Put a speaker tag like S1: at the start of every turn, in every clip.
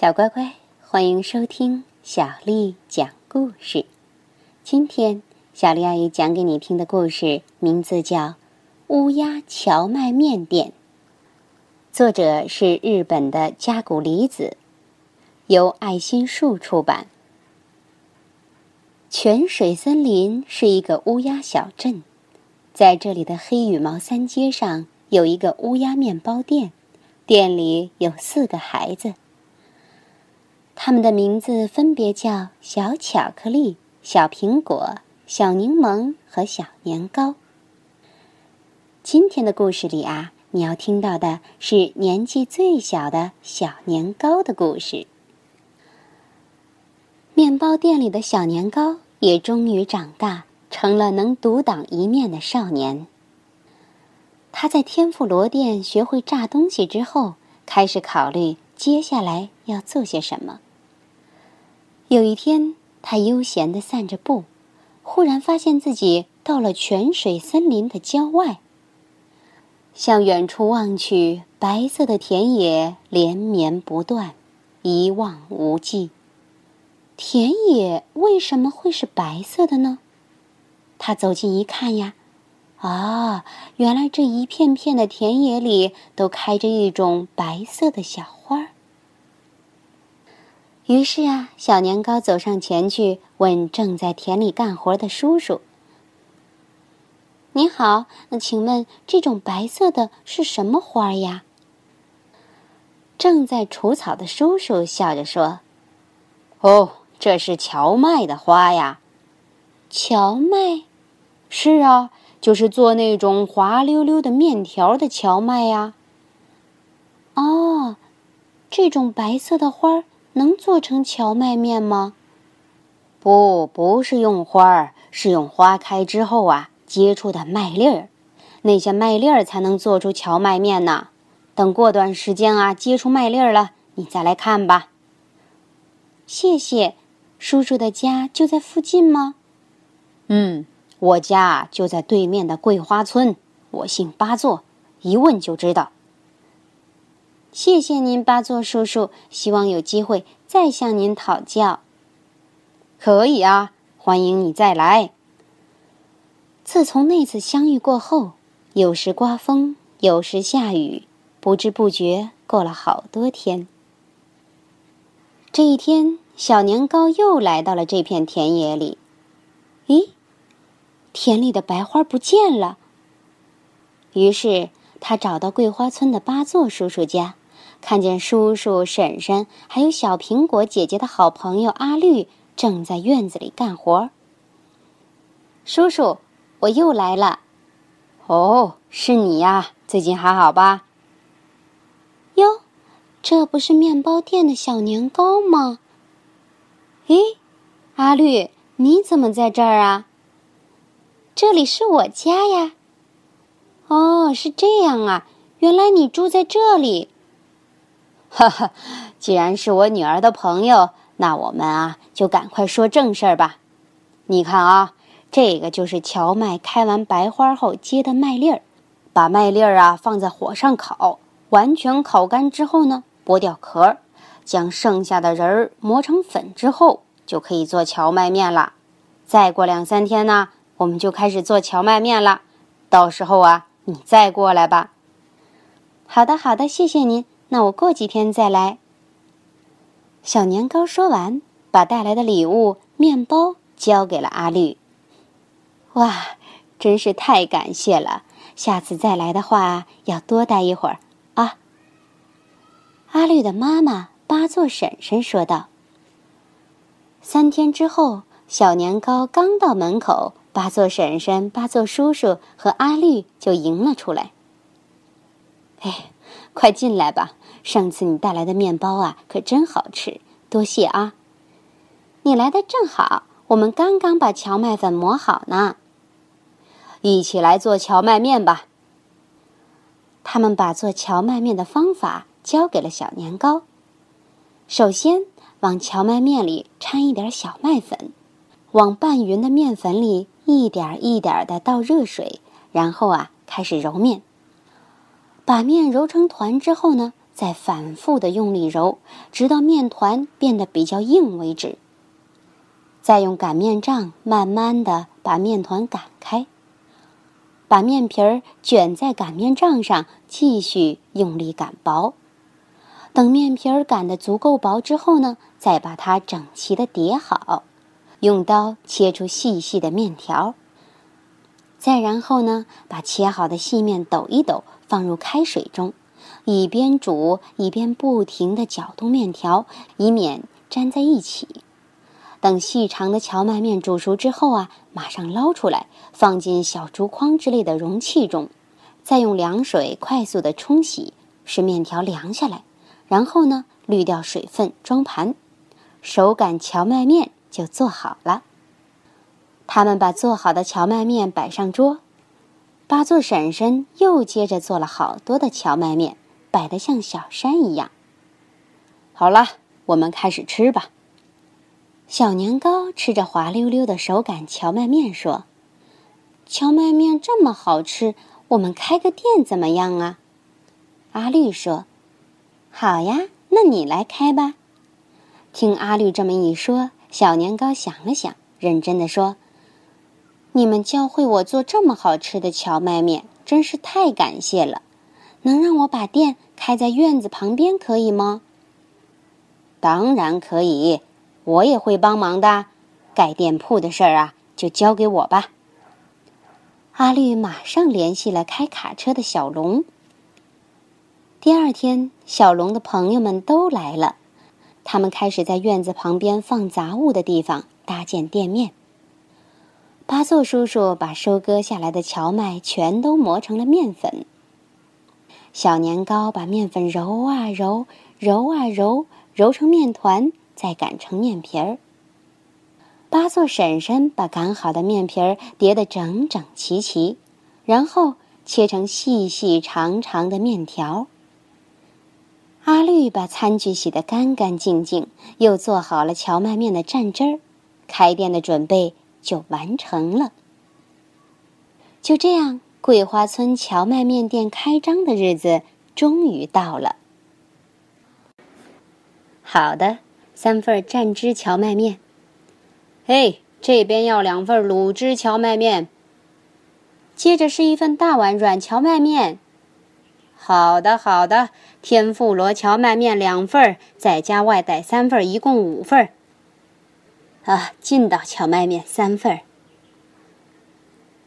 S1: 小乖乖，欢迎收听小丽讲故事。今天，小丽阿姨讲给你听的故事名字叫《乌鸦荞麦面店》，作者是日本的加古里子，由爱心树出版。泉水森林是一个乌鸦小镇，在这里的黑羽毛三街上有一个乌鸦面包店，店里有四个孩子。他们的名字分别叫小巧克力、小苹果、小柠檬和小年糕。今天的故事里啊，你要听到的是年纪最小的小年糕的故事。面包店里的小年糕也终于长大，成了能独当一面的少年。他在天妇罗店学会炸东西之后，开始考虑接下来要做些什么。有一天，他悠闲地散着步，忽然发现自己到了泉水森林的郊外。向远处望去，白色的田野连绵不断，一望无际。田野为什么会是白色的呢？他走近一看呀，啊，原来这一片片的田野里都开着一种白色的小花儿。于是啊，小年糕走上前去，问正在田里干活的叔叔：“你好，那请问这种白色的是什么花呀？”正在除草的叔叔笑着说：“
S2: 哦，这是荞麦的花呀。”“
S1: 荞麦？”“
S2: 是啊，就是做那种滑溜溜的面条的荞麦呀。”“
S1: 哦，这种白色的花儿。”能做成荞麦面吗？
S2: 不，不是用花儿，是用花开之后啊结出的麦粒儿，那些麦粒儿才能做出荞麦面呢。等过段时间啊结出麦粒儿了，你再来看吧。
S1: 谢谢，叔叔的家就在附近吗？
S2: 嗯，我家就在对面的桂花村。我姓八座，一问就知道。
S1: 谢谢您，八座叔叔。希望有机会再向您讨教。
S2: 可以啊，欢迎你再来。
S1: 自从那次相遇过后，有时刮风，有时下雨，不知不觉过了好多天。这一天，小年糕又来到了这片田野里。咦，田里的白花不见了。于是他找到桂花村的八座叔叔家。看见叔叔、婶婶还有小苹果姐姐的好朋友阿绿正在院子里干活。叔叔，我又来了。
S2: 哦，是你呀！最近还好吧？
S1: 哟，这不是面包店的小年糕吗？咦，阿绿，你怎么在这儿啊？这里是我家呀。哦，是这样啊，原来你住在这里。
S2: 哈哈，既然是我女儿的朋友，那我们啊就赶快说正事儿吧。你看啊，这个就是荞麦开完白花后结的麦粒儿，把麦粒儿啊放在火上烤，完全烤干之后呢，剥掉壳，将剩下的仁儿磨成粉之后，就可以做荞麦面了。再过两三天呢，我们就开始做荞麦面了。到时候啊，你再过来吧。
S1: 好的，好的，谢谢您。那我过几天再来。小年糕说完，把带来的礼物面包交给了阿绿。哇，真是太感谢了！下次再来的话，要多待一会儿啊。阿绿的妈妈八座婶婶说道。三天之后，小年糕刚到门口，八座婶婶、八座叔叔和阿绿就迎了出来。哎。快进来吧！上次你带来的面包啊，可真好吃，多谢啊！你来的正好，我们刚刚把荞麦粉磨好呢。
S2: 一起来做荞麦面吧。
S1: 他们把做荞麦面的方法交给了小年糕。首先，往荞麦面里掺一点小麦粉，往拌匀的面粉里一点一点的倒热水，然后啊，开始揉面。把面揉成团之后呢，再反复的用力揉，直到面团变得比较硬为止。再用擀面杖慢慢的把面团擀开，把面皮儿卷在擀面杖上，继续用力擀薄。等面皮儿擀的足够薄之后呢，再把它整齐的叠好，用刀切出细细的面条。再然后呢，把切好的细面抖一抖，放入开水中，一边煮一边不停地搅动面条，以免粘在一起。等细长的荞麦面煮熟之后啊，马上捞出来，放进小竹筐之类的容器中，再用凉水快速的冲洗，使面条凉下来。然后呢，滤掉水分，装盘，手擀荞麦面就做好了。他们把做好的荞麦面摆上桌，八座婶婶又接着做了好多的荞麦面，摆得像小山一样。好了，我们开始吃吧。小年糕吃着滑溜溜的手擀荞麦面说：“荞麦面这么好吃，我们开个店怎么样啊？”阿绿说：“好呀，那你来开吧。”听阿绿这么一说，小年糕想了想，认真的说。你们教会我做这么好吃的荞麦面，真是太感谢了。能让我把店开在院子旁边，可以吗？当然可以，我也会帮忙的。盖店铺的事儿啊，就交给我吧。阿绿马上联系了开卡车的小龙。第二天，小龙的朋友们都来了，他们开始在院子旁边放杂物的地方搭建店面。八座叔叔把收割下来的荞麦全都磨成了面粉。小年糕把面粉揉啊揉，揉啊揉，揉成面团，再擀成面皮儿。八座婶婶把擀好的面皮儿叠得整整齐齐，然后切成细细长长的面条。阿绿把餐具洗得干干净净，又做好了荞麦面的蘸汁儿，开店的准备。就完成了。就这样，桂花村荞麦面店开张的日子终于到了。好的，三份蘸汁荞麦面。嘿，这边要两份卤汁荞麦面。接着是一份大碗软荞麦面。好的，好的，天妇罗荞麦面两份，再加外带三份，一共五份。啊，劲道荞麦面三份。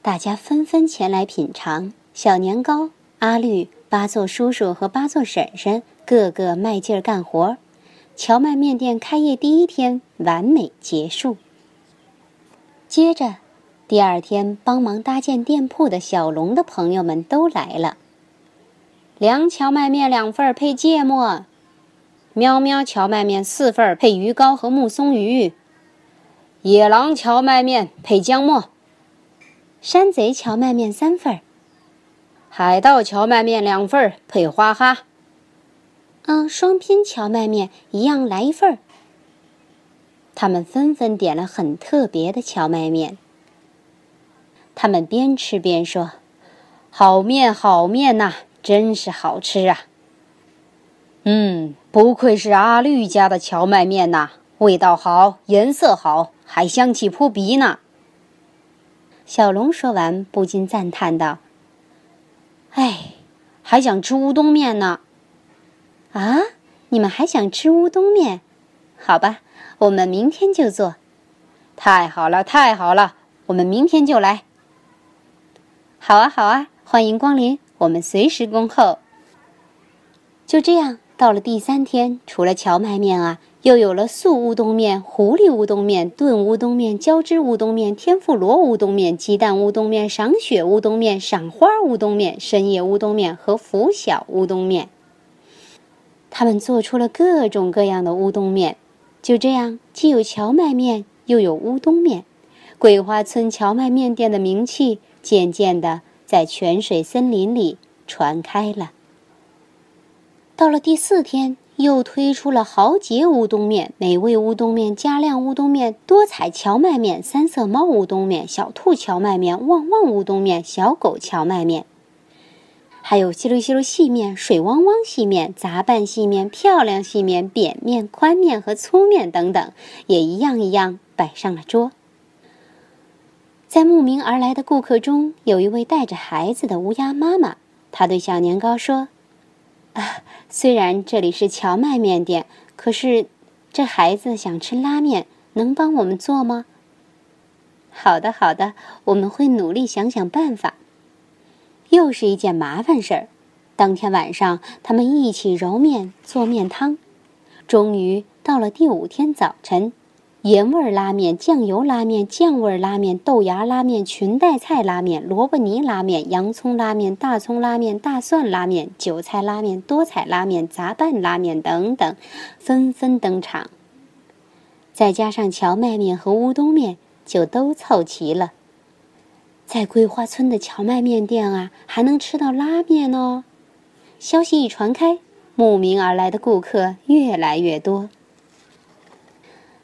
S1: 大家纷纷前来品尝。小年糕、阿绿、八座叔叔和八座婶婶个个卖劲儿干活，荞麦面店开业第一天完美结束。接着，第二天帮忙搭建店铺的小龙的朋友们都来了。凉荞麦面两份儿配芥末，喵喵荞麦面四份儿配鱼糕和木松鱼。野狼荞麦面配姜末，山贼荞麦面三份儿，海盗荞麦面两份儿配花哈。嗯，双拼荞麦面一样来一份儿。他们纷纷点了很特别的荞麦面。他们边吃边说：“好面，好面呐，真是好吃啊！”嗯，不愧是阿绿家的荞麦面呐，味道好，颜色好。还香气扑鼻呢。小龙说完，不禁赞叹道：“哎，还想吃乌冬面呢。”啊，你们还想吃乌冬面？好吧，我们明天就做。太好了，太好了，我们明天就来。好啊，好啊，欢迎光临，我们随时恭候。就这样，到了第三天，除了荞麦面啊。又有了素乌冬面、狐狸乌冬面、炖乌冬面、浇汁乌冬面、天妇罗乌冬面、鸡蛋乌冬面、赏雪乌冬面、赏花乌冬面、深夜乌冬面和拂晓乌冬面。他们做出了各种各样的乌冬面，就这样，既有荞麦面，又有乌冬面。桂花村荞麦面店的名气渐渐的在泉水森林里传开了。到了第四天。又推出了豪杰乌冬面、美味乌冬面、加量乌冬面、多彩荞麦面、三色猫乌冬面、小兔荞麦面、旺旺乌冬面、小狗荞麦面。还有稀溜稀溜细面、水汪汪细面、杂拌细面、漂亮细面、扁面、宽面和粗面等等，也一样一样摆上了桌。在慕名而来的顾客中，有一位带着孩子的乌鸦妈妈，她对小年糕说：“啊，虽然这里是荞麦面店，可是这孩子想吃拉面，能帮我们做吗？”好的，好的，我们会努力想想办法。又是一件麻烦事儿。当天晚上，他们一起揉面做面汤。终于到了第五天早晨，盐味拉面、酱油拉面、酱味拉面、豆芽拉面、裙带菜拉面、萝卜泥拉面、洋葱拉面、大葱拉面、大蒜拉面、韭菜拉面、多彩拉面、杂拌拉面等等，纷纷登场。再加上荞麦面和乌冬面。就都凑齐了。在桂花村的荞麦面店啊，还能吃到拉面哦。消息一传开，慕名而来的顾客越来越多。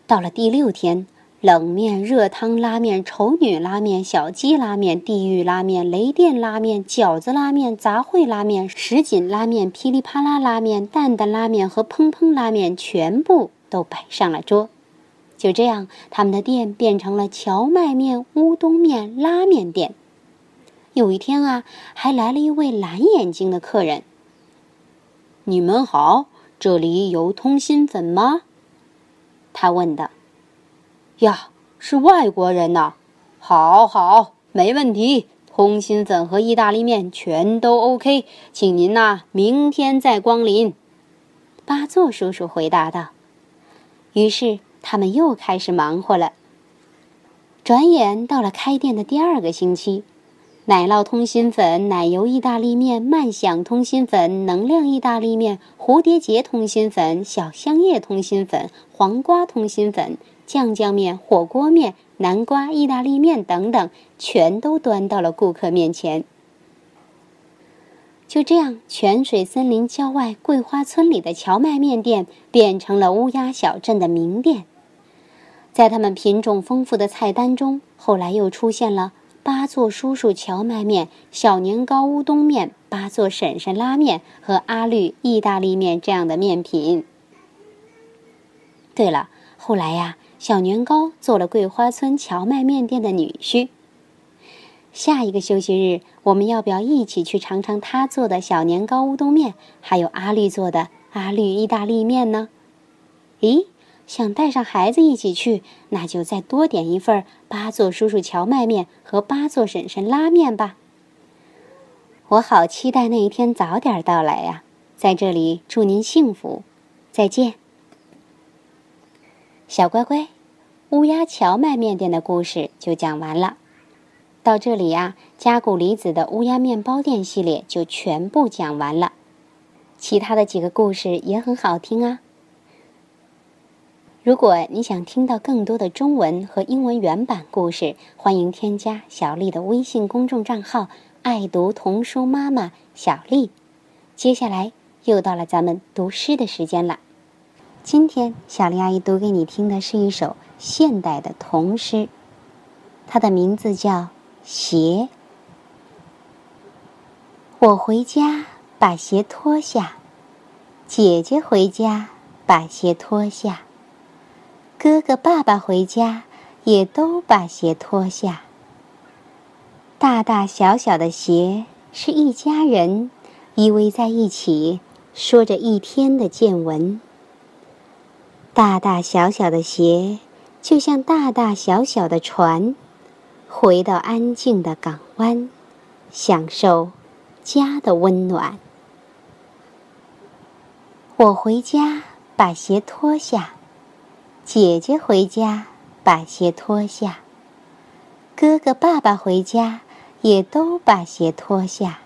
S1: 到了第六天，冷面、热汤拉面、丑女拉面、小鸡拉面、地狱拉面、雷电拉面、饺子拉面、杂烩拉面、什锦拉面、噼里啪啦拉面、蛋蛋拉面和砰砰拉面全部都摆上了桌。就这样，他们的店变成了荞麦面、乌冬面拉面店。有一天啊，还来了一位蓝眼睛的客人。
S2: 你们好，这里有通心粉吗？他问的。呀，是外国人呐！好好，没问题，通心粉和意大利面全都 OK，请您呐明天再光临。
S1: 八座叔叔回答道。于是。他们又开始忙活了。转眼到了开店的第二个星期，奶酪通心粉、奶油意大利面、慢享通心粉、能量意大利面、蝴蝶结通心粉、小香叶通心粉、黄瓜通心粉、酱酱面、火锅面、南瓜意大利面等等，全都端到了顾客面前。就这样，泉水森林郊外桂花村里的荞麦面店变成了乌鸦小镇的名店。在他们品种丰富的菜单中，后来又出现了八座叔叔荞麦面、小年糕乌冬面、八座婶婶拉面和阿绿意大利面这样的面品。对了，后来呀，小年糕做了桂花村荞麦面店的女婿。下一个休息日，我们要不要一起去尝尝他做的小年糕乌冬面，还有阿绿做的阿绿意大利面呢？咦，想带上孩子一起去，那就再多点一份八座叔叔荞麦面和八座婶婶拉面吧。我好期待那一天早点到来呀！在这里祝您幸福，再见，小乖乖。乌鸦荞麦面店的故事就讲完了。到这里呀，加古离子的乌鸦面包店系列就全部讲完了。其他的几个故事也很好听啊。如果你想听到更多的中文和英文原版故事，欢迎添加小丽的微信公众账号“爱读童书妈妈小丽”。接下来又到了咱们读诗的时间了。今天小丽阿姨读给你听的是一首现代的童诗，它的名字叫。鞋，我回家把鞋脱下，姐姐回家把鞋脱下，哥哥爸爸回家也都把鞋脱下。大大小小的鞋是一家人依偎在一起，说着一天的见闻。大大小小的鞋就像大大小小的船。回到安静的港湾，享受家的温暖。我回家把鞋脱下，姐姐回家把鞋脱下，哥哥爸爸回家也都把鞋脱下。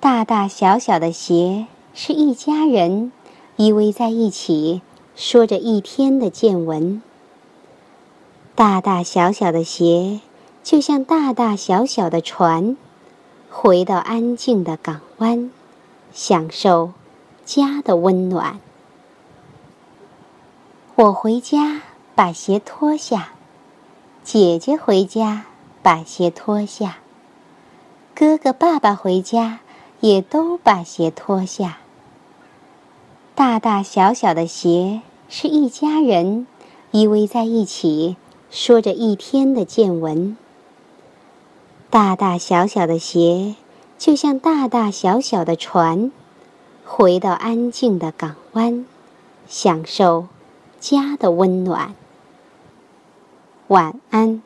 S1: 大大小小的鞋是一家人依偎在一起，说着一天的见闻。大大小小的鞋，就像大大小小的船，回到安静的港湾，享受家的温暖。我回家把鞋脱下，姐姐回家把鞋脱下，哥哥、爸爸回家，也都把鞋脱下。大大小小的鞋是一家人依偎在一起，说着一天的见闻。大大小小的鞋就像大大小小的船，回到安静的港湾，享受家的温暖。晚安。